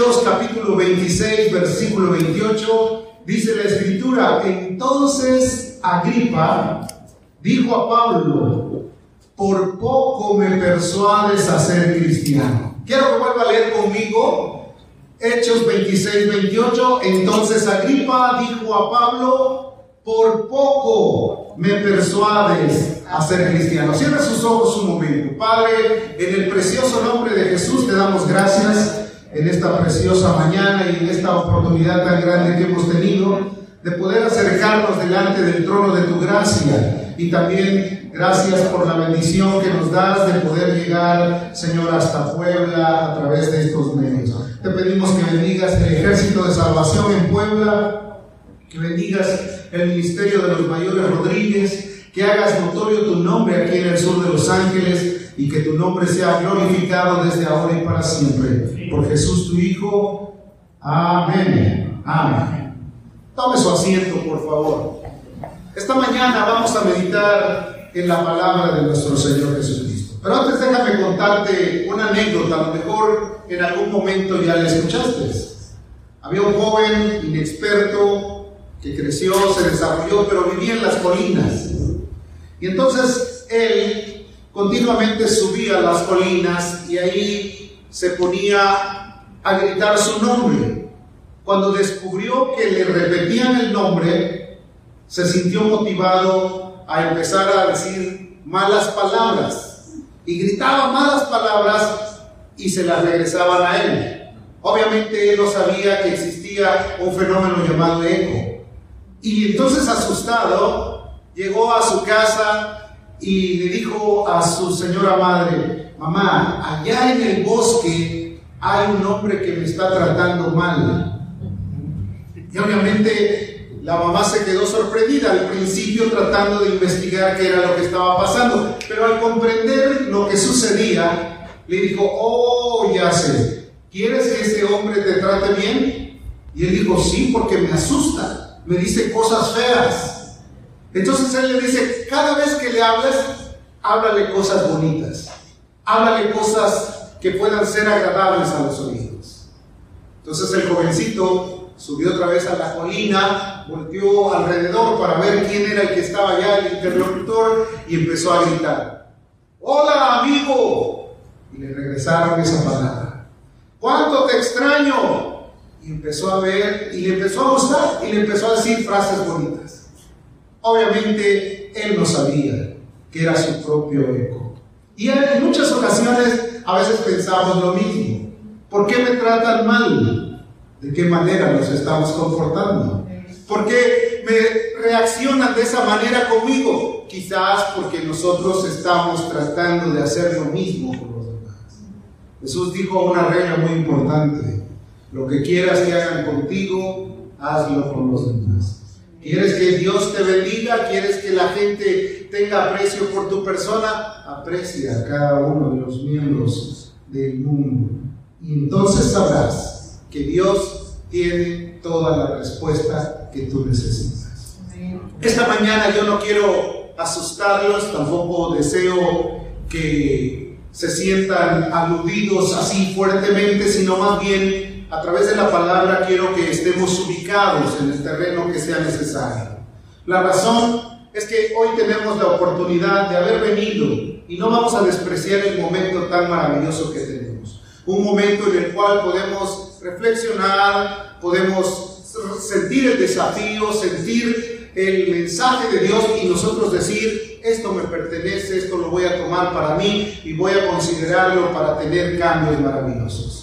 Hechos capítulo 26, versículo 28, dice la escritura, entonces Agripa dijo a Pablo, por poco me persuades a ser cristiano. Quiero que vuelva a leer conmigo Hechos 26, 28. Entonces Agripa dijo a Pablo, por poco me persuades a ser cristiano. Cierra sus ojos un momento. Padre, en el precioso nombre de Jesús te damos gracias en esta preciosa mañana y en esta oportunidad tan grande que hemos tenido de poder acercarnos delante del trono de tu gracia y también gracias por la bendición que nos das de poder llegar, Señor, hasta Puebla a través de estos medios. Te pedimos que bendigas el ejército de salvación en Puebla, que bendigas el ministerio de los mayores Rodríguez, que hagas notorio tu nombre aquí en el sur de Los Ángeles y que tu nombre sea glorificado desde ahora y para siempre. Por Jesús tu Hijo. Amén. Amén. Tome su asiento, por favor. Esta mañana vamos a meditar en la palabra de nuestro Señor Jesucristo. Pero antes déjame contarte una anécdota, a lo mejor en algún momento ya la escuchaste. Había un joven inexperto que creció, se desarrolló, pero vivía en las colinas. Y entonces él continuamente subía las colinas y ahí se ponía a gritar su nombre. Cuando descubrió que le repetían el nombre, se sintió motivado a empezar a decir malas palabras y gritaba malas palabras y se las regresaban a él. Obviamente él no sabía que existía un fenómeno llamado eco. Y entonces asustado, llegó a su casa y le dijo a su señora madre, mamá, allá en el bosque hay un hombre que me está tratando mal. Y obviamente la mamá se quedó sorprendida al principio tratando de investigar qué era lo que estaba pasando, pero al comprender lo que sucedía, le dijo, oh, ya sé, ¿quieres que ese hombre te trate bien? Y él dijo, sí, porque me asusta, me dice cosas feas. Entonces él le dice, cada vez que le hables, háblale cosas bonitas, háblale cosas que puedan ser agradables a los oídos. Entonces el jovencito subió otra vez a la colina, volteó alrededor para ver quién era el que estaba allá, el interlocutor, y empezó a gritar, hola amigo, y le regresaron esa palabra, ¿cuánto te extraño? Y empezó a ver, y le empezó a gustar, y le empezó a decir frases bonitas. Obviamente él no sabía que era su propio eco. Y en muchas ocasiones a veces pensamos lo mismo. ¿Por qué me tratan mal? ¿De qué manera nos estamos comportando? ¿Por qué me reaccionan de esa manera conmigo? Quizás porque nosotros estamos tratando de hacer lo mismo con los demás. Jesús dijo una regla muy importante. Lo que quieras que hagan contigo, hazlo con los demás. ¿Quieres que Dios te bendiga? ¿Quieres que la gente tenga aprecio por tu persona? Aprecia a cada uno de los miembros del mundo. Y entonces sabrás que Dios tiene toda la respuesta que tú necesitas. Esta mañana yo no quiero asustarlos, tampoco deseo que se sientan aludidos así fuertemente, sino más bien a través de la palabra quiero que estemos ubicados en el terreno que sea necesario. La razón es que hoy tenemos la oportunidad de haber venido y no vamos a despreciar el momento tan maravilloso que tenemos. Un momento en el cual podemos reflexionar, podemos sentir el desafío, sentir el mensaje de Dios y nosotros decir, esto me pertenece, esto lo voy a tomar para mí y voy a considerarlo para tener cambios maravillosos.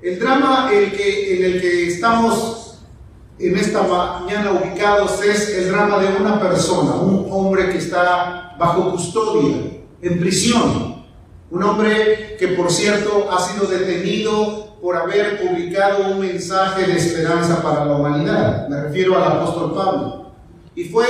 El drama el que, en el que estamos en esta mañana ubicados es el drama de una persona, un hombre que está bajo custodia, en prisión. Un hombre que, por cierto, ha sido detenido por haber publicado un mensaje de esperanza para la humanidad. Me refiero al apóstol Pablo. Y fue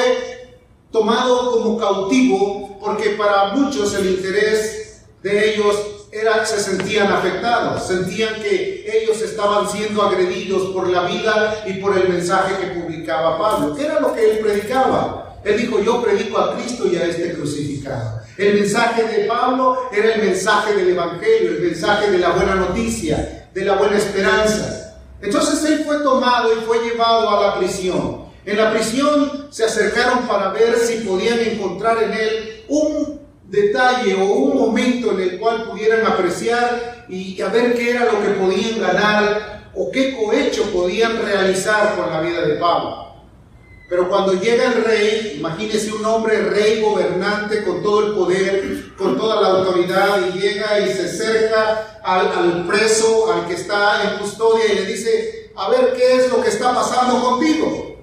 tomado como cautivo porque para muchos el interés de ellos era, se sentían afectados, sentían que ellos estaban siendo agredidos por la vida y por el mensaje que publicaba Pablo. ¿Qué era lo que él predicaba? Él dijo, yo predico a Cristo y a este crucificado. El mensaje de Pablo era el mensaje del Evangelio, el mensaje de la buena noticia, de la buena esperanza. Entonces él fue tomado y fue llevado a la prisión. En la prisión se acercaron para ver si podían encontrar en él un detalle o un momento en el cual pudieran apreciar y a ver qué era lo que podían ganar o qué cohecho podían realizar con la vida de Pablo. Pero cuando llega el rey, imagínese un hombre rey gobernante con todo el poder, con toda la autoridad, y llega y se acerca al, al, preso, al que está en custodia, y le dice, a ver qué es lo que está pasando contigo.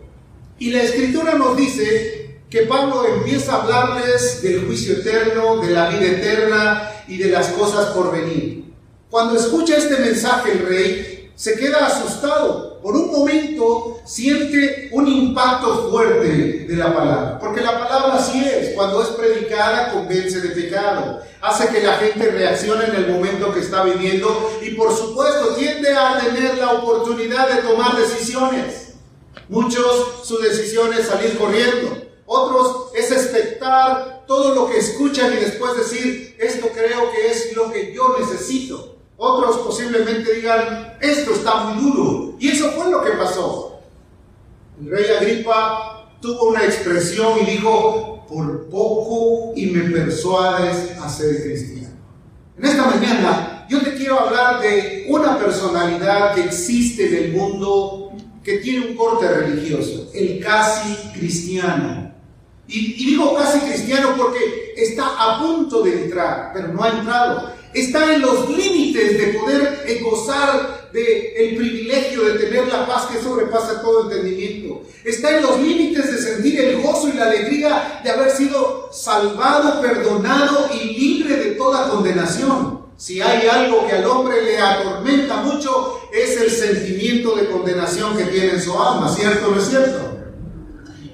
Y la escritura nos dice que Pablo empieza a hablarles del juicio eterno, de la vida eterna y de las cosas por venir. Cuando escucha este mensaje el rey, se queda asustado por un momento siente un impacto fuerte de la palabra, porque la palabra así es, cuando es predicada convence de pecado, hace que la gente reaccione en el momento que está viviendo y por supuesto tiende a tener la oportunidad de tomar decisiones. Muchos su decisión es salir corriendo, otros es expectar todo lo que escuchan y después decir, esto creo que es lo que yo necesito. Otros posiblemente digan, esto está muy duro. Y eso fue lo que pasó. El rey Agripa tuvo una expresión y dijo, por poco y me persuades a ser cristiano. En esta mañana yo te quiero hablar de una personalidad que existe en el mundo que tiene un corte religioso, el casi cristiano. Y, digo casi cristiano porque está a punto de entrar, pero no ha entrado está en los límites de poder gozar del el privilegio de tener la paz que sobrepasa todo entendimiento. Está en los límites de sentir el gozo y la alegría de haber sido salvado, perdonado y libre de toda condenación. Si hay algo que al hombre le atormenta mucho, es el sentimiento de condenación que tiene en su alma, ¿cierto o no es cierto?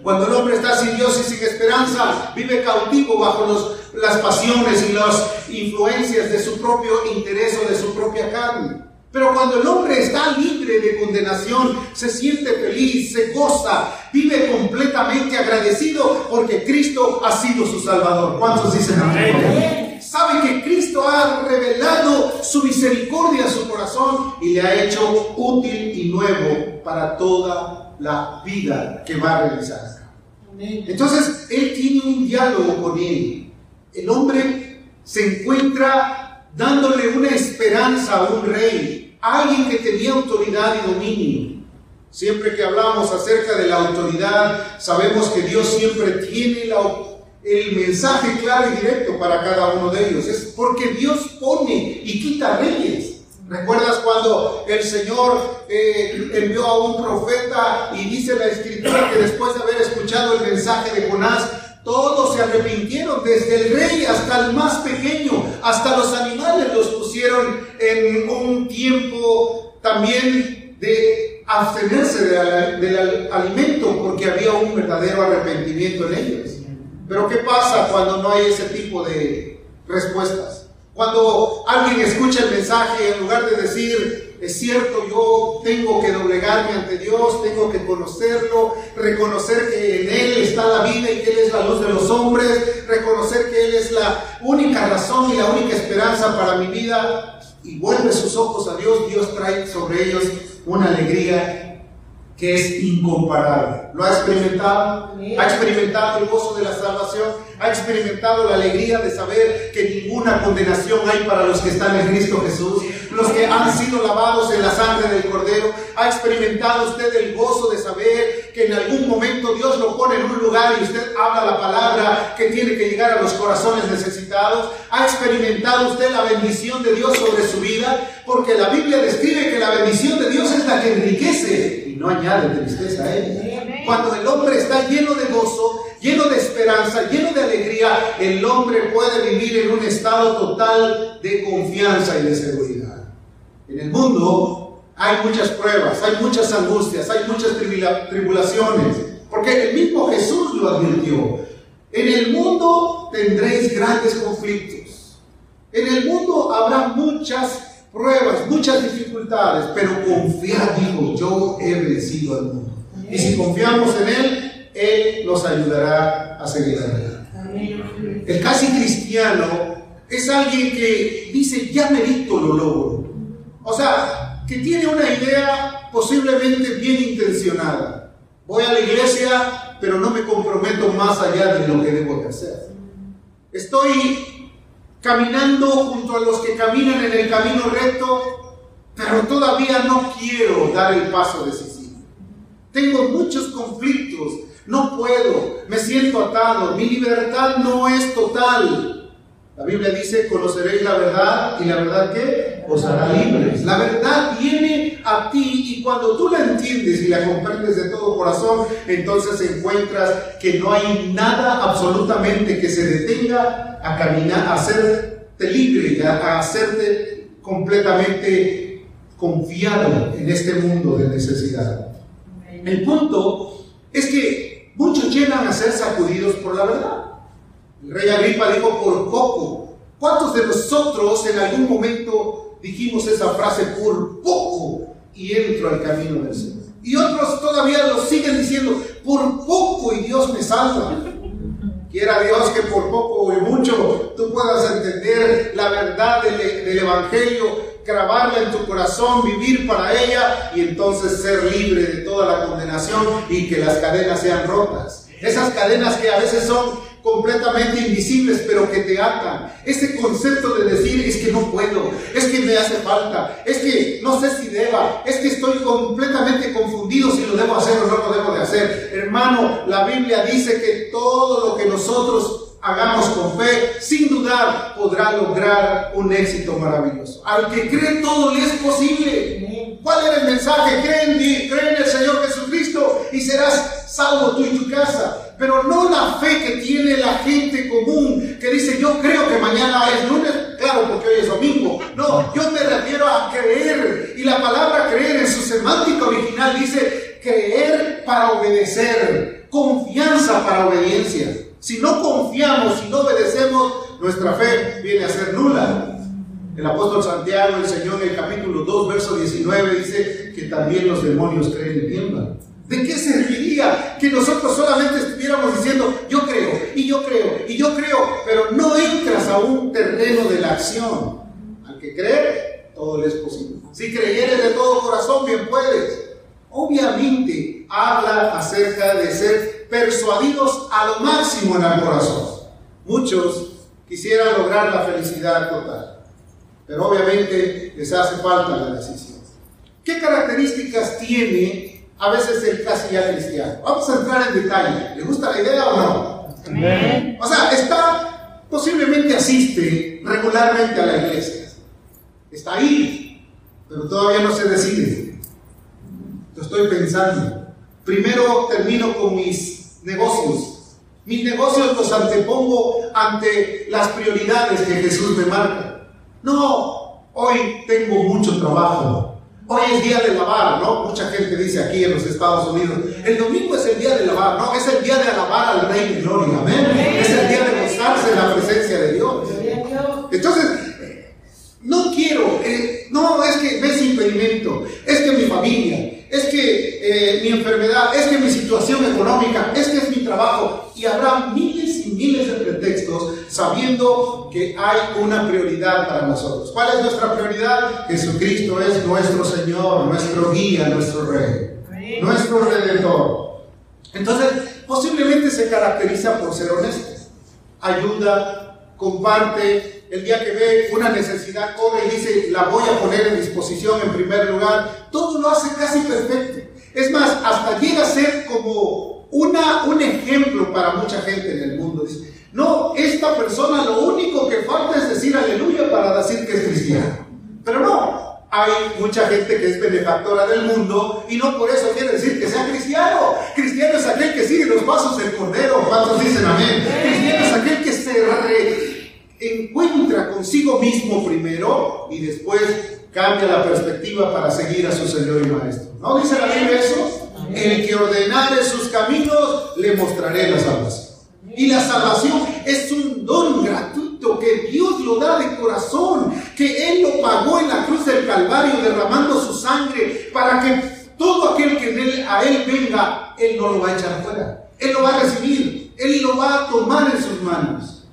Cuando el hombre está sin Dios y sin esperanza, vive cautivo bajo los las pasiones y las influencias de su propio interés o de su propia carne. Pero cuando el hombre está libre de condenación, se siente feliz, se goza, vive completamente agradecido porque Cristo ha sido su Salvador. ¿Cuántos dicen amén? Sabe que Cristo ha revelado su misericordia a su corazón y le ha hecho útil y nuevo para toda la vida que va a realizar. Entonces, Él tiene un diálogo con Él el hombre se encuentra dándole una esperanza a un rey, a alguien que tenía autoridad y dominio. Siempre que hablamos acerca de la autoridad, sabemos que Dios siempre tiene el mensaje claro y directo para cada uno de ellos. Es porque Dios pone y quita reyes. ¿Recuerdas cuando el Señor eh, envió a un profeta y dice la escritura que después de haber escuchado el mensaje de Jonás, todos se arrepintieron, desde el rey hasta el más pequeño, hasta los animales los pusieron en un tiempo también de abstenerse del alimento porque había un verdadero arrepentimiento en ellos. Pero ¿qué pasa cuando no hay ese tipo de respuestas? Cuando alguien escucha el mensaje, en lugar de decir, es cierto, yo tengo que doblegarme ante Dios, tengo que conocerlo, reconocer que en Él está la vida y que Él es la luz de los hombres, reconocer que Él es la única razón y la única esperanza para mi vida. Y vuelve sus ojos a Dios, Dios trae sobre ellos una alegría que es incomparable. ¿Lo ha experimentado? ¿Ha experimentado el gozo de la salvación? ¿Ha experimentado la alegría de saber que ninguna condenación hay para los que están en Cristo Jesús? Los que han sido lavados en la sangre del Cordero. ¿Ha experimentado usted el gozo de saber que en algún momento Dios lo pone en un lugar y usted habla la palabra que tiene que llegar a los corazones necesitados? ¿Ha experimentado usted la bendición de Dios sobre su vida? Porque la Biblia describe que la bendición de Dios es la que enriquece no añade tristeza a él. Cuando el hombre está lleno de gozo, lleno de esperanza, lleno de alegría, el hombre puede vivir en un estado total de confianza y de seguridad. En el mundo hay muchas pruebas, hay muchas angustias, hay muchas tribulaciones, porque el mismo Jesús lo advirtió. En el mundo tendréis grandes conflictos. En el mundo habrá muchas pruebas, muchas dificultades, pero confiar, dijo, yo he vencido al mundo. Y si confiamos en Él, Él nos ayudará a seguir adelante. El casi cristiano es alguien que dice, ya merito lo logro. O sea, que tiene una idea posiblemente bien intencionada. Voy a la iglesia, pero no me comprometo más allá de lo que debo de hacer. Estoy caminando junto a los que caminan en el camino recto, pero todavía no quiero dar el paso decisivo. Tengo muchos conflictos, no puedo, me siento atado, mi libertad no es total. La Biblia dice, conoceréis la verdad y la verdad que os hará libres. La verdad viene a ti y cuando tú la entiendes y la comprendes de todo corazón, entonces encuentras que no hay nada absolutamente que se detenga a caminar, a hacerte libre, a, a hacerte completamente confiado en este mundo de necesidad. El punto es que muchos llegan a ser sacudidos por la verdad. El rey Agripa dijo por poco. ¿Cuántos de nosotros en algún momento dijimos esa frase por poco y entro al camino del Señor? Y otros todavía lo siguen diciendo por poco y Dios me salva. Quiera Dios que por poco y mucho tú puedas entender la verdad del, del Evangelio grabarla en tu corazón, vivir para ella y entonces ser libre de toda la condenación y que las cadenas sean rotas. Esas cadenas que a veces son completamente invisibles, pero que te atan. Ese concepto de decir es que no puedo, es que me hace falta, es que no sé si deba, es que estoy completamente confundido si lo debo hacer o no lo debo de hacer. Hermano, la Biblia dice que todo lo que nosotros hagamos con fe, sin dudar, podrá lograr un éxito maravilloso. Al que cree todo le es posible. ¿Cuál era el mensaje? Cree en, cree en el Señor Jesucristo y serás salvo tú y tu casa pero no la fe que tiene la gente común, que dice yo creo que mañana es lunes, claro, porque hoy es domingo. No, yo me refiero a creer. Y la palabra creer en su semántica original dice creer para obedecer, confianza para obediencia. Si no confiamos, si no obedecemos, nuestra fe viene a ser nula. El apóstol Santiago enseñó en el capítulo 2, verso 19, dice que también los demonios creen y tiemblan. ¿De qué serviría que nosotros solamente estuviéramos diciendo, yo creo, y yo creo, y yo creo, pero no entras a un terreno de la acción? Al que cree, todo le es posible. Si creyeres de todo corazón, bien puedes. Obviamente habla acerca de ser persuadidos a lo máximo en el corazón. Muchos quisieran lograr la felicidad total, pero obviamente les hace falta la decisión. ¿Qué características tiene a veces el casi ya cristiano. Vamos a entrar en detalle. ¿Le gusta la idea o no? O sea, está, posiblemente asiste regularmente a la iglesia. Está ahí, pero todavía no se decide. Lo estoy pensando. Primero termino con mis negocios. Mis negocios los antepongo ante las prioridades que Jesús me marca. No, hoy tengo mucho trabajo. Hoy es día de lavar, ¿no? Mucha gente dice aquí en los Estados Unidos, el domingo es el día de lavar, ¿no? Es el día de alabar al Rey de Gloria, amén. Es el día de gozarse en la presencia de Dios. Entonces, no quiero, eh, no es que ves impedimento, es que mi familia, es que eh, mi enfermedad, es que mi situación económica, es que es mi trabajo, y habrá miles y miles de pretextos sabiendo que hay una prioridad para nosotros. ¿Cuál es nuestra prioridad? Jesucristo es nuestro Señor, nuestro guía, nuestro Rey, nuestro Redentor. Entonces, posiblemente se caracteriza por ser honesto, ayuda, comparte, el día que ve una necesidad, corre y dice, la voy a poner en disposición en primer lugar. Todo lo hace casi perfecto. Es más, hasta llega a ser como una, un ejemplo para mucha gente en el mundo. Dice, no, esta persona lo único que falta es decir aleluya para decir que es cristiano. Pero no, hay mucha gente que es benefactora del mundo y no por eso quiere decir que sea cristiano. Cristiano es aquel que sigue los pasos del Cordero. ¿Cuántos dicen amén? Cristiano es aquel que se encuentra consigo mismo primero y después cambia la perspectiva para seguir a su Señor y Maestro. ¿No dice la Biblia eso? El que ordenare sus caminos, le mostraré la salvación. Y la salvación es un don gratuito que Dios lo da de corazón, que Él lo pagó en la cruz del Calvario derramando su sangre para que todo aquel que a Él venga, Él no lo va a echar fuera. Él lo va a recibir, Él lo va a tomar en sus manos.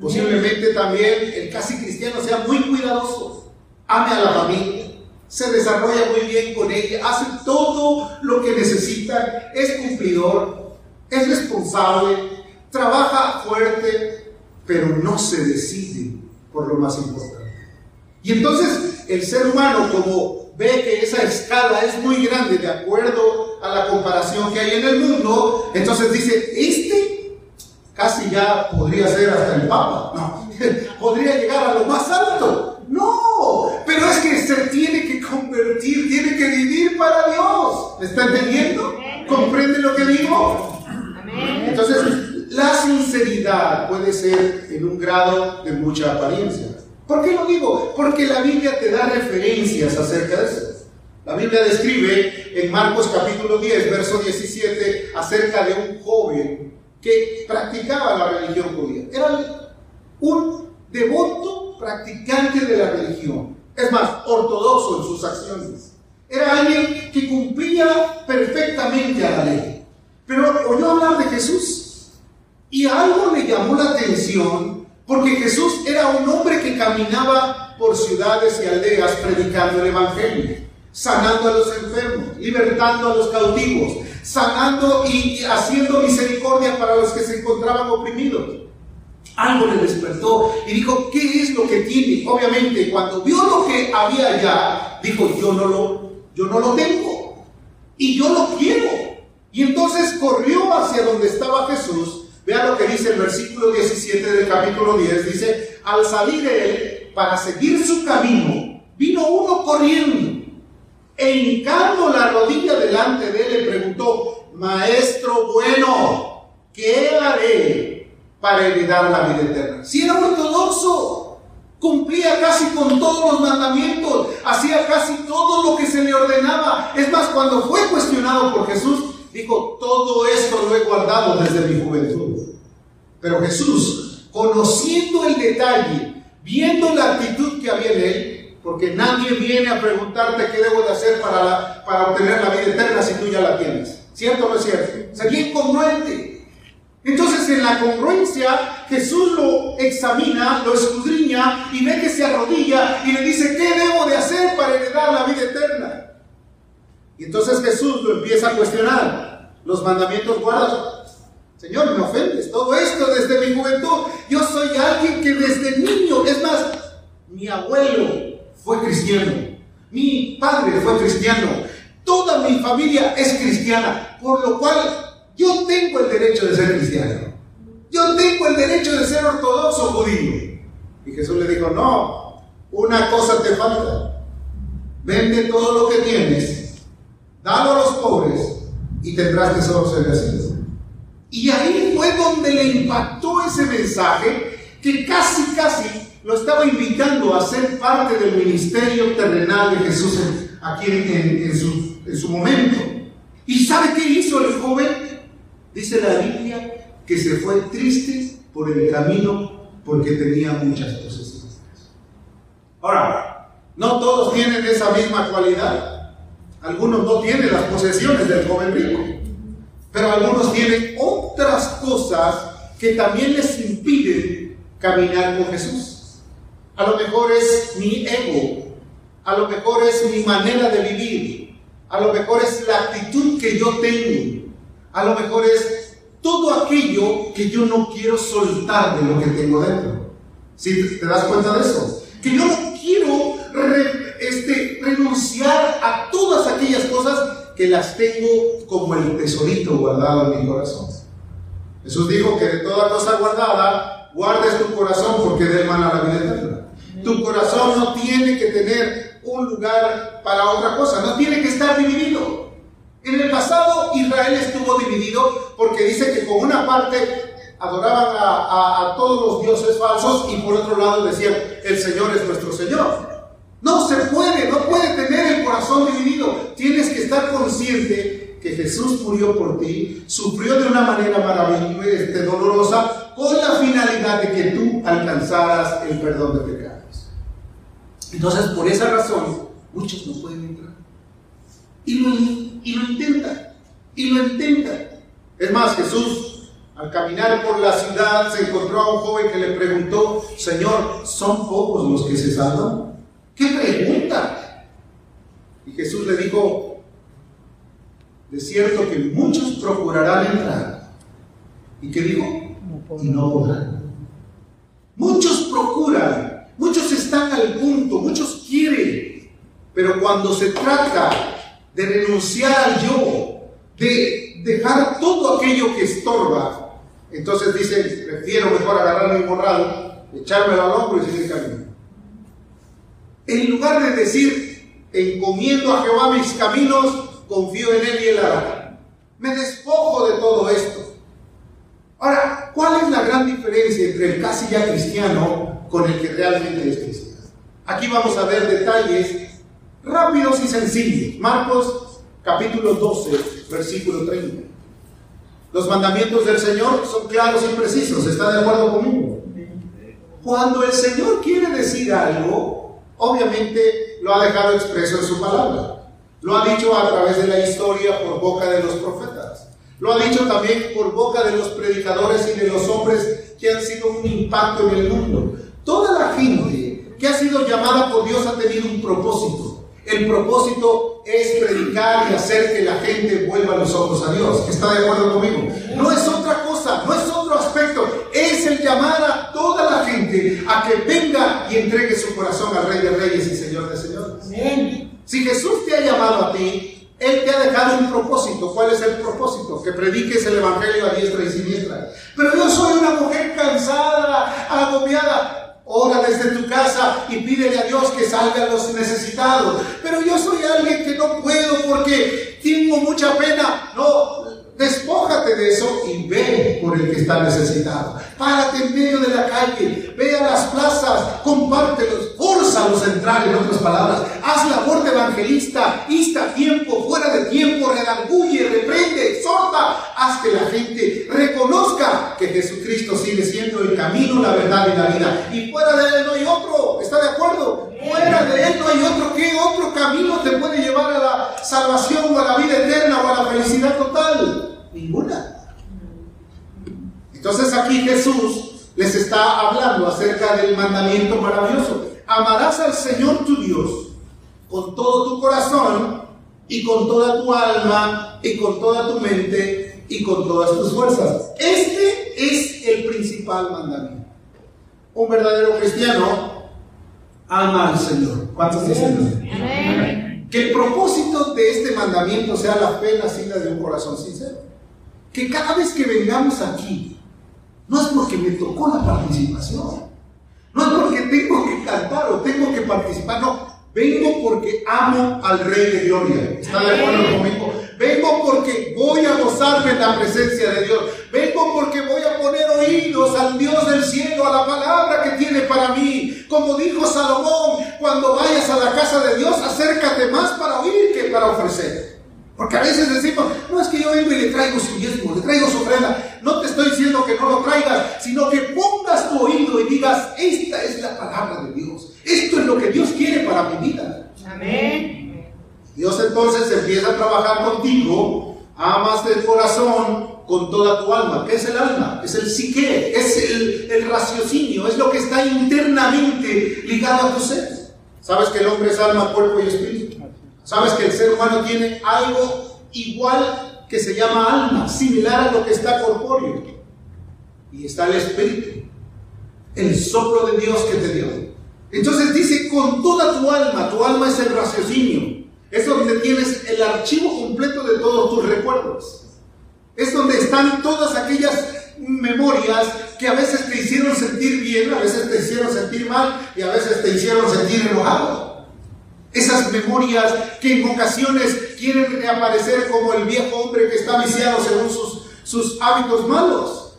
Posiblemente también el casi cristiano sea muy cuidadoso, ame a la familia, se desarrolla muy bien con ella, hace todo lo que necesita, es cumplidor, es responsable, trabaja fuerte, pero no se decide por lo más importante. Y entonces el ser humano, como ve que esa escala es muy grande de acuerdo a la comparación que hay en el mundo, entonces dice, este casi ya podría ser hasta el Papa, no, podría llegar a lo más alto. No, pero es que se tiene que convertir, tiene que vivir para Dios. ¿Me está entendiendo? ¿Comprende lo que digo? Entonces, la sinceridad puede ser en un grado de mucha apariencia. ¿Por qué lo digo? Porque la Biblia te da referencias acerca de eso. La Biblia describe en Marcos capítulo 10, verso 17, acerca de un joven que practicaba la religión judía. Era un devoto practicante de la religión. Es más, ortodoxo en sus acciones. Era alguien que cumplía perfectamente a la ley. Pero oyó hablar de Jesús y algo le llamó la atención porque Jesús era un hombre que caminaba por ciudades y aldeas predicando el Evangelio, sanando a los enfermos, libertando a los cautivos, sanando y haciendo misericordia para los que se encontraban oprimidos. Algo le despertó y dijo, ¿qué es lo que tiene? Obviamente, cuando vio lo que había allá, dijo, yo no lo, yo no lo tengo y yo lo quiero. Y entonces corrió hacia donde estaba Jesús Vea lo que dice el versículo 17 del capítulo 10. Dice, al salir él para seguir su camino, vino uno corriendo. E hincando la rodilla delante de él le preguntó, Maestro bueno, ¿qué haré para heredar la vida eterna? Si era ortodoxo, cumplía casi con todos los mandamientos, hacía casi todo lo que se le ordenaba. Es más, cuando fue cuestionado por Jesús, Dijo, todo esto lo he guardado desde mi juventud. Pero Jesús, conociendo el detalle, viendo la actitud que había en él, porque nadie viene a preguntarte qué debo de hacer para, para obtener la vida eterna si tú ya la tienes. ¿Cierto o no es cierto? Sería incongruente. Entonces en la congruencia Jesús lo examina, lo escudriña y ve que se arrodilla y le dice, ¿qué debo de hacer para heredar la vida eterna? Y entonces Jesús lo empieza a cuestionar. Los mandamientos guardas. Señor, me ofendes. Todo esto desde mi juventud. Yo soy alguien que desde niño, es más, mi abuelo fue cristiano. Mi padre fue cristiano. Toda mi familia es cristiana. Por lo cual yo tengo el derecho de ser cristiano. Yo tengo el derecho de ser ortodoxo judío. Y Jesús le dijo, no, una cosa te falta. Vende todo lo que tienes dalo a los pobres y tendrás tesoros en la cielo. Y ahí fue donde le impactó ese mensaje que casi, casi lo estaba invitando a ser parte del ministerio terrenal de Jesús aquí en, su, en su momento. ¿Y sabe qué hizo el joven? Dice la Biblia que se fue triste por el camino porque tenía muchas posesiones. Ahora, no todos tienen esa misma cualidad. Algunos no tienen las posesiones del joven rico, pero algunos tienen otras cosas que también les impiden caminar con Jesús. A lo mejor es mi ego, a lo mejor es mi manera de vivir, a lo mejor es la actitud que yo tengo, a lo mejor es todo aquello que yo no quiero soltar de lo que tengo dentro. ¿Sí te das cuenta de eso? Que yo no quiero este, renunciar a todas aquellas cosas que las tengo como el tesorito guardado en mi corazón. Jesús dijo que de toda cosa guardada, guardes tu corazón porque de mana la vida eterna. Tu corazón no tiene que tener un lugar para otra cosa, no tiene que estar dividido. En el pasado Israel estuvo dividido porque dice que con una parte adoraban a, a todos los dioses falsos y por otro lado decían, el Señor es nuestro Señor. No se puede, no puede tener el corazón dividido. Tienes que estar consciente que Jesús murió por ti, sufrió de una manera maravillosa, dolorosa, con la finalidad de que tú alcanzaras el perdón de pecados. Entonces, por esa razón, muchos no pueden entrar. Y lo, y lo intentan, y lo intentan. Es más, Jesús, al caminar por la ciudad, se encontró a un joven que le preguntó, Señor, ¿son pocos los que se salvan? ¿Qué pregunta? Y Jesús le dijo, de cierto que muchos procurarán entrar. ¿Y qué dijo? Y no podrán. Muchos procuran, muchos están al punto, muchos quieren, pero cuando se trata de renunciar al yo, de dejar todo aquello que estorba, entonces dice, prefiero mejor agarrar mi morral, echármelo al hombro y seguir caminando. En lugar de decir, encomiendo a Jehová mis caminos, confío en Él y Él hará. Me despojo de todo esto. Ahora, ¿cuál es la gran diferencia entre el casi ya cristiano con el que realmente es cristiano? Aquí vamos a ver detalles rápidos y sencillos. Marcos capítulo 12, versículo 30. Los mandamientos del Señor son claros y precisos. ¿Está de acuerdo conmigo? Cuando el Señor quiere decir algo, obviamente lo ha dejado expreso en su palabra. Lo ha dicho a través de la historia por boca de los profetas. Lo ha dicho también por boca de los predicadores y de los hombres que han sido un impacto en el mundo. Toda la gente que ha sido llamada por Dios ha tenido un propósito. El propósito es predicar y hacer que la gente vuelva los ojos a Dios. ¿Está de acuerdo conmigo? No es otra cosa, no es otro aspecto. Es el llamar a toda la gente a que venga y entregue su corazón al Rey de Reyes y Señor de Señores. Amén. Si Jesús te ha llamado a ti, Él te ha dejado un propósito. ¿Cuál es el propósito? Que prediques el Evangelio a diestra y siniestra. Pero yo soy una mujer cansada, agobiada. Ora desde tu casa y pídele a Dios que salga los necesitados. Pero yo soy alguien que no puedo porque tengo mucha pena. No, Despójate de eso y ve por el que está necesitado. Párate en medio de la calle, ve a las plazas, compártelos, fórzalos a entrar, en otras palabras. Haz labor de evangelista, insta tiempo, fuera de tiempo, redarguye, reprende, exhorta, haz que la gente reconozca que Jesucristo sigue siendo el camino, la verdad y la vida. Y fuera de él no hay otro, ¿está de acuerdo? Fuera de él no hay otro. ¿Qué otro camino te puede llevar a la salvación o a la vida eterna o a la felicidad total? Ninguna. Entonces aquí Jesús les está hablando acerca del mandamiento maravilloso. Amarás al Señor tu Dios con todo tu corazón y con toda tu alma y con toda tu mente y con todas tus fuerzas. Este es el principal mandamiento. Un verdadero cristiano ama al Señor. ¿Cuántos dicen? Amén. Que el propósito de este mandamiento sea la fe nacida de un corazón sincero que cada vez que vengamos aquí, no es porque me tocó la participación, no es porque tengo que cantar o tengo que participar, no, vengo porque amo al Rey de Gloria. ¿Está de acuerdo conmigo? Vengo porque voy a gozarme en la presencia de Dios. Vengo porque voy a poner oídos al Dios del cielo, a la palabra que tiene para mí. Como dijo Salomón, cuando vayas a la casa de Dios, acércate más para oír que para ofrecer. Porque a veces decimos, no es que yo vengo y le traigo su diezmo, le traigo su ofrenda. No te estoy diciendo que no lo traigas, sino que pongas tu oído y digas, esta es la palabra de Dios. Esto es lo que Dios quiere para mi vida. Amén. Dios entonces empieza a trabajar contigo, amas del corazón con toda tu alma. ¿Qué es el alma? Es el psique, es el, el raciocinio, es lo que está internamente ligado a tu ser. ¿Sabes que el hombre es alma, cuerpo y espíritu? Sabes que el ser humano tiene algo igual que se llama alma, similar a lo que está corpóreo. Y está el espíritu, el soplo de Dios que te dio. Entonces dice, con toda tu alma, tu alma es el raciocinio. Es donde tienes el archivo completo de todos tus recuerdos. Es donde están todas aquellas memorias que a veces te hicieron sentir bien, a veces te hicieron sentir mal y a veces te hicieron sentir enojado. Esas memorias que en ocasiones quieren reaparecer como el viejo hombre que está viciado según sus, sus hábitos malos.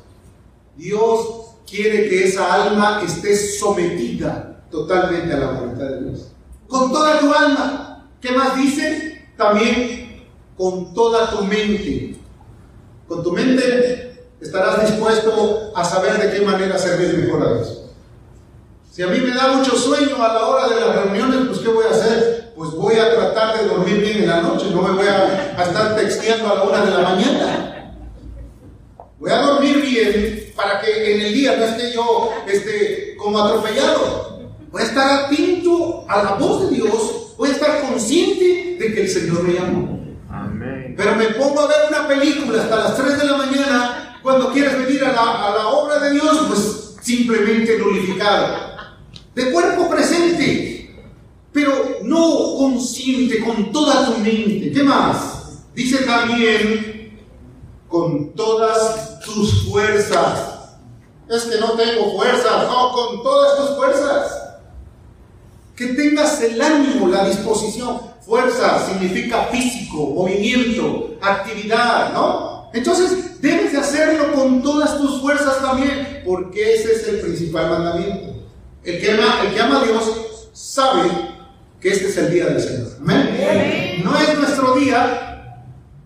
Dios quiere que esa alma esté sometida totalmente a la voluntad de Dios. Con toda tu alma. ¿Qué más dice? También con toda tu mente. Con tu mente estarás dispuesto a saber de qué manera servir mejor a Dios. Si a mí me da mucho sueño a la hora de las reuniones, pues ¿qué voy a hacer? Pues voy a tratar de dormir bien en la noche, no me voy a, estar texteando a la hora de la mañana. Voy a dormir bien para que en el día no esté yo este, como atropellado. Voy a estar atento a la voz de Dios, voy a estar consciente que el Señor me llamó. Pero me pongo a ver una película hasta las 3 de la mañana, cuando quieres venir a la, a la obra de Dios, pues simplemente nulificado. De cuerpo presente, pero no consciente con toda tu mente. ¿Qué más? Dice también con todas tus fuerzas. Es que no tengo fuerzas, no, con todas tus fuerzas. Que tengas el ánimo, la disposición. Fuerza significa físico, movimiento, actividad, ¿no? Entonces debes de hacerlo con todas tus fuerzas también, porque ese es el principal mandamiento. El que ama, el que ama a Dios sabe que este es el día del Señor. Amén. No es nuestro día,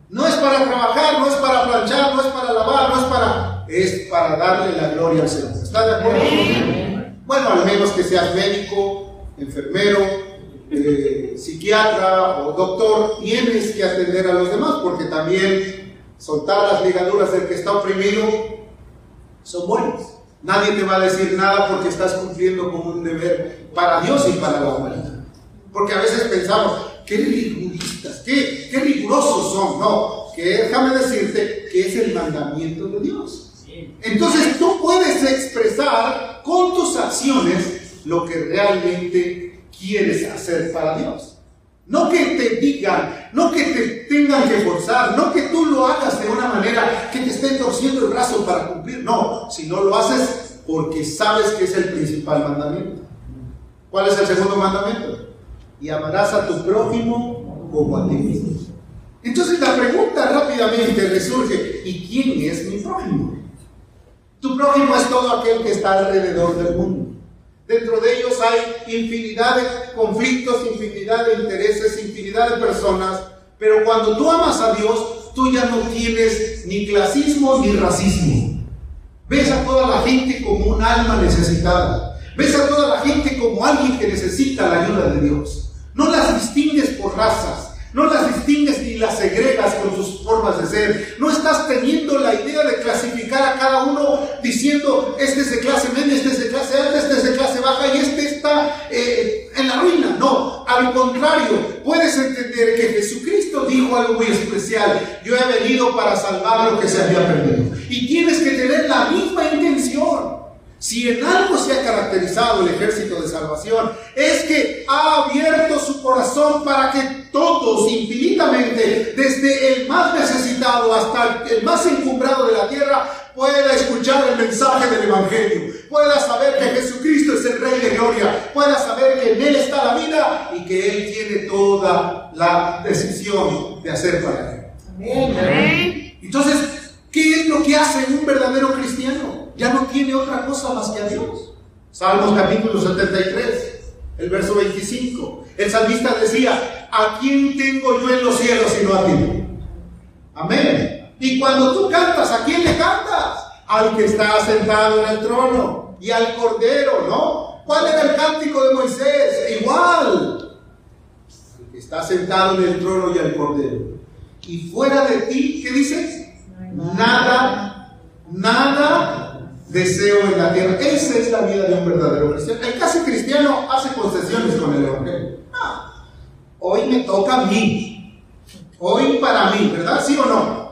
no es para trabajar, no es para planchar, no es para lavar, no es para... Es para darle la gloria al Señor. ¿Está de acuerdo? Bueno, al menos que seas médico, enfermero, eh, psiquiatra o doctor, tienes que atender a los demás porque también soltar las ligaduras del que está oprimido son buenas. Nadie te va a decir nada porque estás cumpliendo con un deber para Dios y para la humanidad. Porque a veces pensamos, qué riguristas, qué, qué rigurosos son. No, que déjame decirte que es el mandamiento de Dios. Entonces tú puedes expresar con tus acciones lo que realmente quieres hacer para Dios. No que te digan, no que te tengan que forzar, no que tú lo hagas de una manera que te estén torciendo el brazo para cumplir. No, si no lo haces porque sabes que es el principal mandamiento. ¿Cuál es el segundo mandamiento? Y amarás a tu prójimo como a ti mismo. Entonces la pregunta rápidamente resurge, ¿y quién es mi prójimo? Tu prójimo es todo aquel que está alrededor del mundo. Dentro de ellos hay infinidad de conflictos, infinidad de intereses, infinidad de personas. Pero cuando tú amas a Dios, tú ya no tienes ni clasismo ni racismo. Ves a toda la gente como un alma necesitada. Ves a toda la gente como alguien que necesita la ayuda de Dios. No las distingues por razas, no las distingues ni las segregas con sus formas de ser. No estás teniendo la idea de clasificar a cada uno diciendo, este es de clase media, este es de clase alta, este es de clase baja y este está eh, en la ruina. No, al contrario, puedes entender que Jesucristo dijo algo muy especial. Yo he venido para salvar lo que se había perdido. Y tienes que tener la misma intención. Si en algo se ha caracterizado el ejército de salvación, es que ha abierto su corazón para que todos infinitamente, desde el más necesitado hasta el más encumbrado de la tierra, pueda escuchar el mensaje del Evangelio, pueda saber que Jesucristo es el Rey de Gloria, pueda saber que en Él está la vida y que Él tiene toda la decisión de hacer para Él. Amén. Entonces, ¿qué es lo que hace un verdadero cristiano? Ya no tiene otra cosa más que a Dios. Salmos capítulo 73, el verso 25. El salmista decía, ¿a quién tengo yo en los cielos sino a ti? Amén. Y cuando tú cantas, ¿a quién le cantas? Al que está sentado en el trono y al cordero, ¿no? ¿Cuál era el cántico de Moisés? Igual. Al que está sentado en el trono y al cordero. Y fuera de ti, ¿qué dice? Nada, nada deseo en la tierra. Esa es la vida de un verdadero cristiano. El casi cristiano hace concesiones con el Evangelio. Ah, hoy me toca a mí. Hoy para mí, ¿verdad? ¿Sí o no?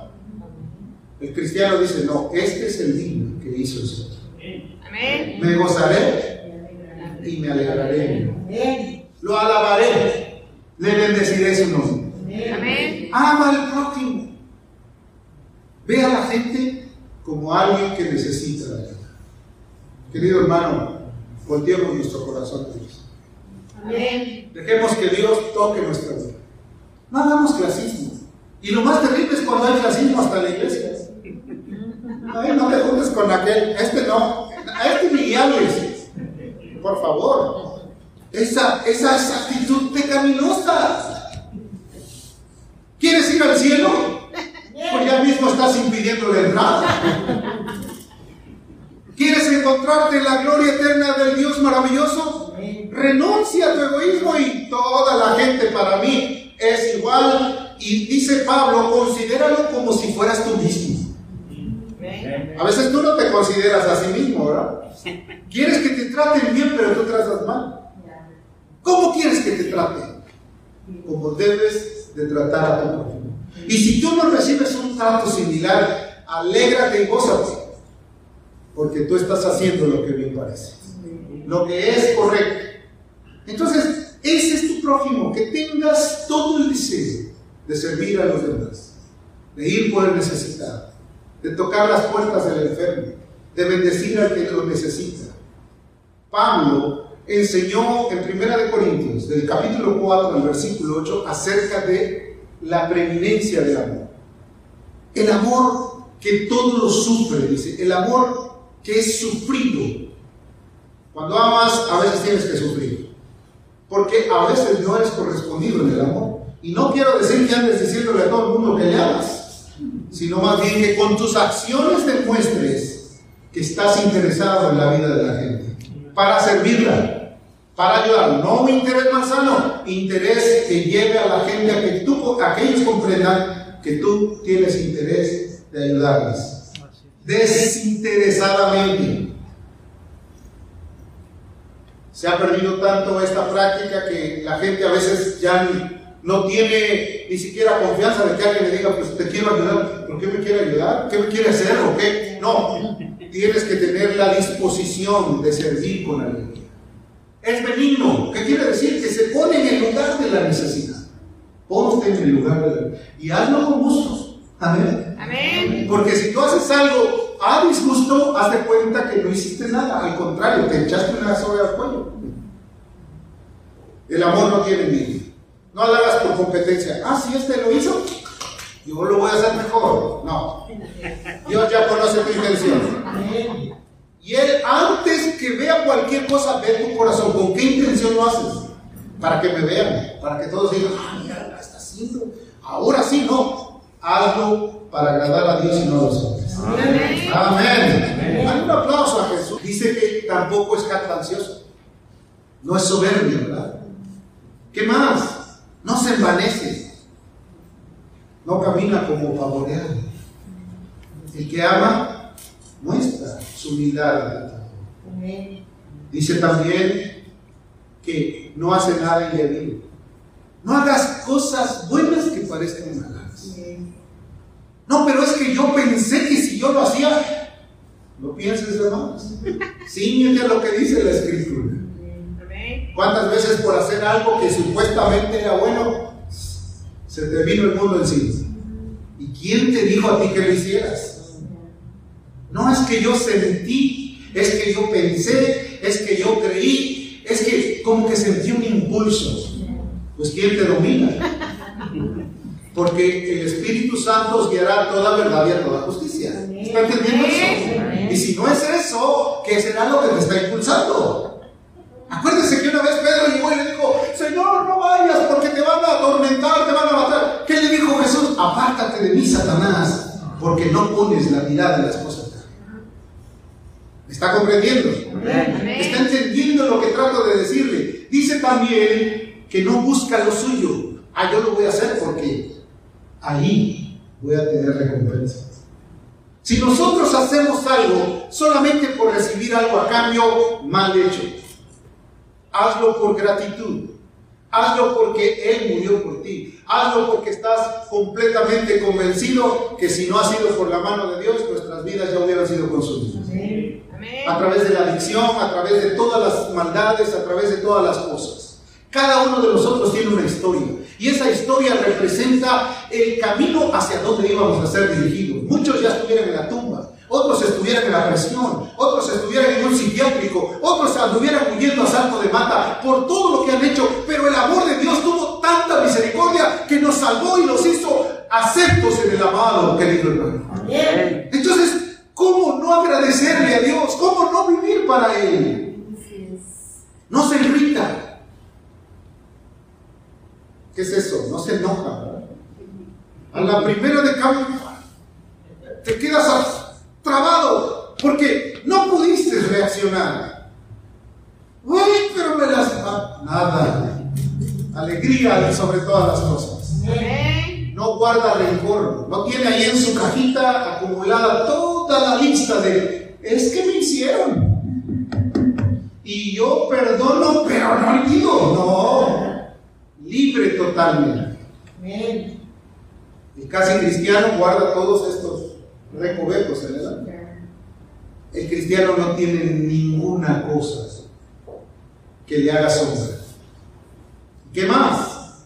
El cristiano dice, no, este es el día que hizo el Señor. Amén. Me gozaré y me alegraré. Lo alabaré. Le bendeciré su nombre. Amén. Ama al prójimo. Ve a la gente como alguien que necesita. Querido hermano, volteemos nuestro corazón a Dios. Amén. Dejemos que Dios toque nuestra vida. No hagamos clasismo. Y lo más terrible es cuando hay clasismo hasta la iglesia. Ay, no te juntes con aquel, este no, a este ni hables. Por favor. Esa, esa, esa actitud pecaminosa. ¿Quieres ir al cielo? Pues ya mismo estás impidiendo la entrada. ¿Quieres encontrarte en la gloria eterna del Dios maravilloso? Renuncia a tu egoísmo y toda la gente para mí es igual. Y dice Pablo, considéralo como si fueras tú mismo. A veces tú no te consideras a sí mismo, ¿verdad? Quieres que te traten bien, pero tú tratas mal. ¿Cómo quieres que te traten? Como debes de tratar a tu prójimo. Y si tú no recibes un trato similar, alégrate y gózate, porque tú estás haciendo lo que bien parece, lo que es correcto. Entonces, ese es tu prójimo, que tengas todo el deseo de servir a los demás, de ir por el necesitado, de tocar las puertas del enfermo, de bendecir al que lo necesita. Pablo enseñó en Primera de Corintios, del capítulo 4 al versículo 8, acerca de la preeminencia del amor. El amor que todo lo sufre, dice, el amor que es sufrido. Cuando amas, a veces tienes que sufrir, porque a veces no eres correspondido en el amor. Y no quiero decir que andes diciéndole a todo el mundo que le amas, sino más bien que con tus acciones demuestres que estás interesado en la vida de la gente, para servirla, para ayudar. No un interés malsano, interés que lleve a la gente a que, tú, a que ellos comprendan que tú tienes interés de ayudarles. Desinteresadamente. Se ha perdido tanto esta práctica que la gente a veces ya no tiene ni siquiera confianza de que alguien le diga, pues te quiero ayudar. ¿Por qué me quiere ayudar? ¿Qué me quiere hacer? ¿O qué? No, tienes que tener la disposición de servir con alegría. Es benigno. ¿Qué quiere decir? Que se pone en el lugar de la necesidad. Ponte en el lugar de la Y hazlo con gusto. Amén. Amén. Porque si tú haces algo a disgusto, hazte cuenta que no hiciste nada. Al contrario, te echaste una soga al cuello. El amor no tiene límite. No lo hagas por competencia. Ah, si este lo hizo, yo lo voy a hacer mejor. No. Dios ya conoce tu intención. Y Él, antes que vea cualquier cosa, ve tu corazón. ¿Con qué intención lo haces? Para que me vean, para que todos digan, ah, mira, la está haciendo. Ahora sí, no. Hazlo para agradar a Dios y no a los hombres. Amén. Amén. Hay un aplauso a Jesús. Dice que tampoco es jactancioso. No es soberbio, ¿verdad? ¿Qué más? no se envanece, no camina como favoreado. El que ama muestra su humildad. Dice también que no hace nada indebido. No hagas cosas buenas que parezcan malas. No, pero es que yo pensé que si yo lo hacía, no pienses, hermanos. Ciñete a lo que dice la Escritura. ¿Cuántas veces por hacer algo que supuestamente era bueno, se te vino el mundo encima? ¿Y quién te dijo a ti que lo hicieras? No es que yo sentí, es que yo pensé, es que yo creí, es que como que sentí un impulso. Pues ¿quién te domina? Porque el Espíritu Santo os guiará toda verdad y a toda justicia. ¿Está entendiendo eso? Y si no es eso, ¿qué será lo que te está impulsando? Acuérdense que una vez Pedro llegó y le dijo, Señor, no vayas porque te van a atormentar, te van a matar. ¿Qué le dijo Jesús? Apártate de mí, Satanás, porque no pones la mirada en las cosas. ¿Está comprendiendo? ¿Está entendiendo lo que trato de decirle? Dice también que no busca lo suyo. Ah, yo lo voy a hacer porque ahí voy a tener recompensa. Si nosotros hacemos algo solamente por recibir algo a cambio, mal hecho hazlo por gratitud. Hazlo porque Él murió por ti. Hazlo porque estás completamente convencido que si no ha sido por la mano de Dios, nuestras vidas ya hubieran sido consumidas. A través de la adicción, a través de todas las maldades, a través de todas las cosas. Cada uno de nosotros tiene una historia. Y esa historia representa el camino hacia donde íbamos a ser dirigidos. Muchos ya estuvieron en la tumba otros estuvieran en la presión, otros estuvieran en un psiquiátrico, otros anduvieran huyendo a salto de mata por todo lo que han hecho, pero el amor de Dios tuvo tanta misericordia que nos salvó y nos hizo aceptos en el amado, querido hermano. Entonces, ¿cómo no agradecerle a Dios? ¿Cómo no vivir para Él? No se irrita. ¿Qué es eso? No se enoja. A la primera de cambio, te quedas trabado, porque no pudiste reaccionar. Uy, pero me las... Nada. Alegría sobre todas las cosas. No guarda rencor. No tiene ahí en su cajita acumulada toda la lista de... Es que me hicieron. Y yo perdono, pero no olvido. No. Libre totalmente. El casi cristiano guarda todos estos recovecos alma. El cristiano no tiene ninguna cosa que le haga sombra. ¿Qué más?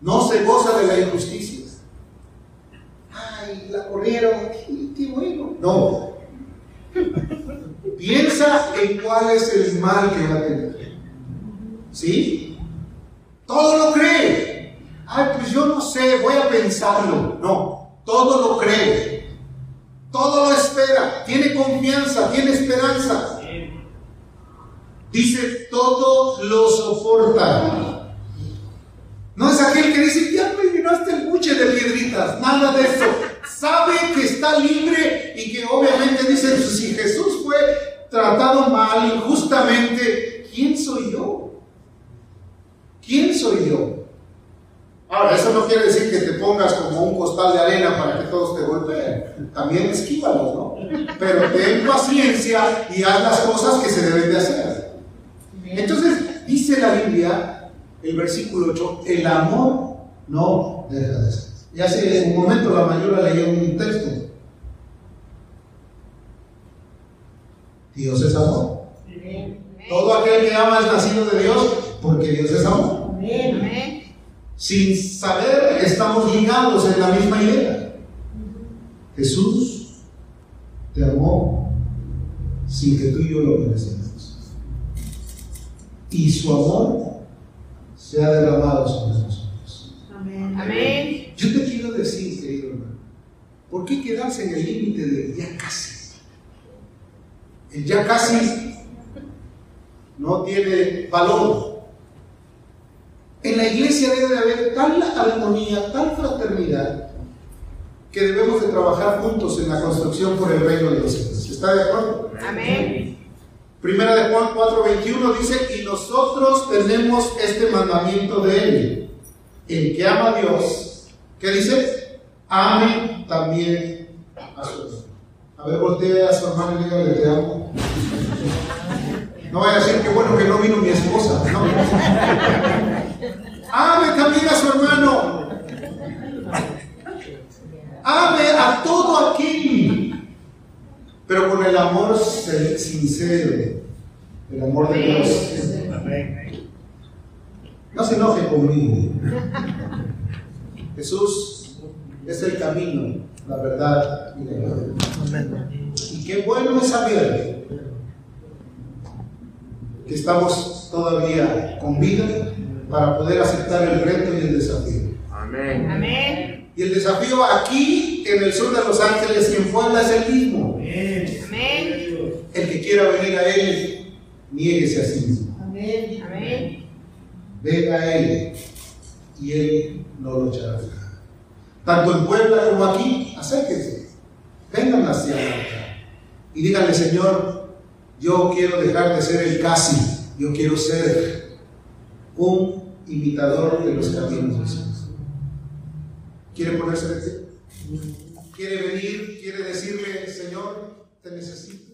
No se goza de la injusticia. Ay, la corrieron, qué, bueno. No. Piensa en cuál es el mal que va a tener. ¿Sí? Todo lo cree. Ay, pues yo no sé, voy a pensarlo. No, todo lo cree. Todo lo espera. Tiene confianza, tiene esperanza. Dice, todo lo soporta. No es aquel que dice, ya me llenaste el buche de piedritas. Nada de eso. Sabe que está libre y que obviamente dice, pues, si Jesús fue tratado mal, injustamente, ¿quién soy yo? ¿Quién soy yo? Ahora, eso no quiere decir que te pongas como un costal de arena para que todos te golpeen. También esquívalos, ¿no? Pero ten paciencia y haz las cosas que se deben de hacer. Entonces, dice la Biblia, el versículo 8, el amor no deja de ser. Y hace un momento la mayor leyó un texto. Dios es amor. Todo aquel que ama es nacido de Dios porque Dios es amor. Sin saber, estamos ligados en la misma idea. Jesús te amó sin que tú y yo lo merecemos. Y su amor se ha derramado sobre nosotros. Amén. Yo te quiero decir, querido hermano, ¿por qué quedarse en el límite de ya casi? El ya casi no tiene valor. En la iglesia debe de haber tal armonía, tal fraternidad, que debemos de trabajar juntos en la construcción por el reino de los cielos. ¿Está de acuerdo? Amén. Primera de Juan 4:21 dice, y nosotros tenemos este mandamiento de él. El que ama a Dios, ¿qué dice? Ame también a su hermano. A ver, voltea a su hermano y dígale, te amo. No vaya a decir que bueno que no vino mi esposa. No. Ame también a su hermano. Ame a todo aquel. Pero con el amor sincero. El amor de Dios. No se enoje conmigo. Jesús es el camino, la verdad y la vida. Y qué bueno es saber que estamos todavía con vida para poder aceptar el reto y el desafío. Amén. Amén. Y el desafío aquí en el sur de Los Ángeles y en Puebla es el mismo. El quiera venir a Él, niéguese a sí mismo. Amén. Amén. Venga a Él y Él no lo echará fuera. Tanto en Puebla como aquí, acérquense. Vengan hacia acá y díganle, Señor, yo quiero dejar de ser el casi, yo quiero ser un imitador de los caminos de Jesús. ¿Quiere ponerse de pie? ¿Quiere venir? ¿Quiere decirle, Señor, te necesito?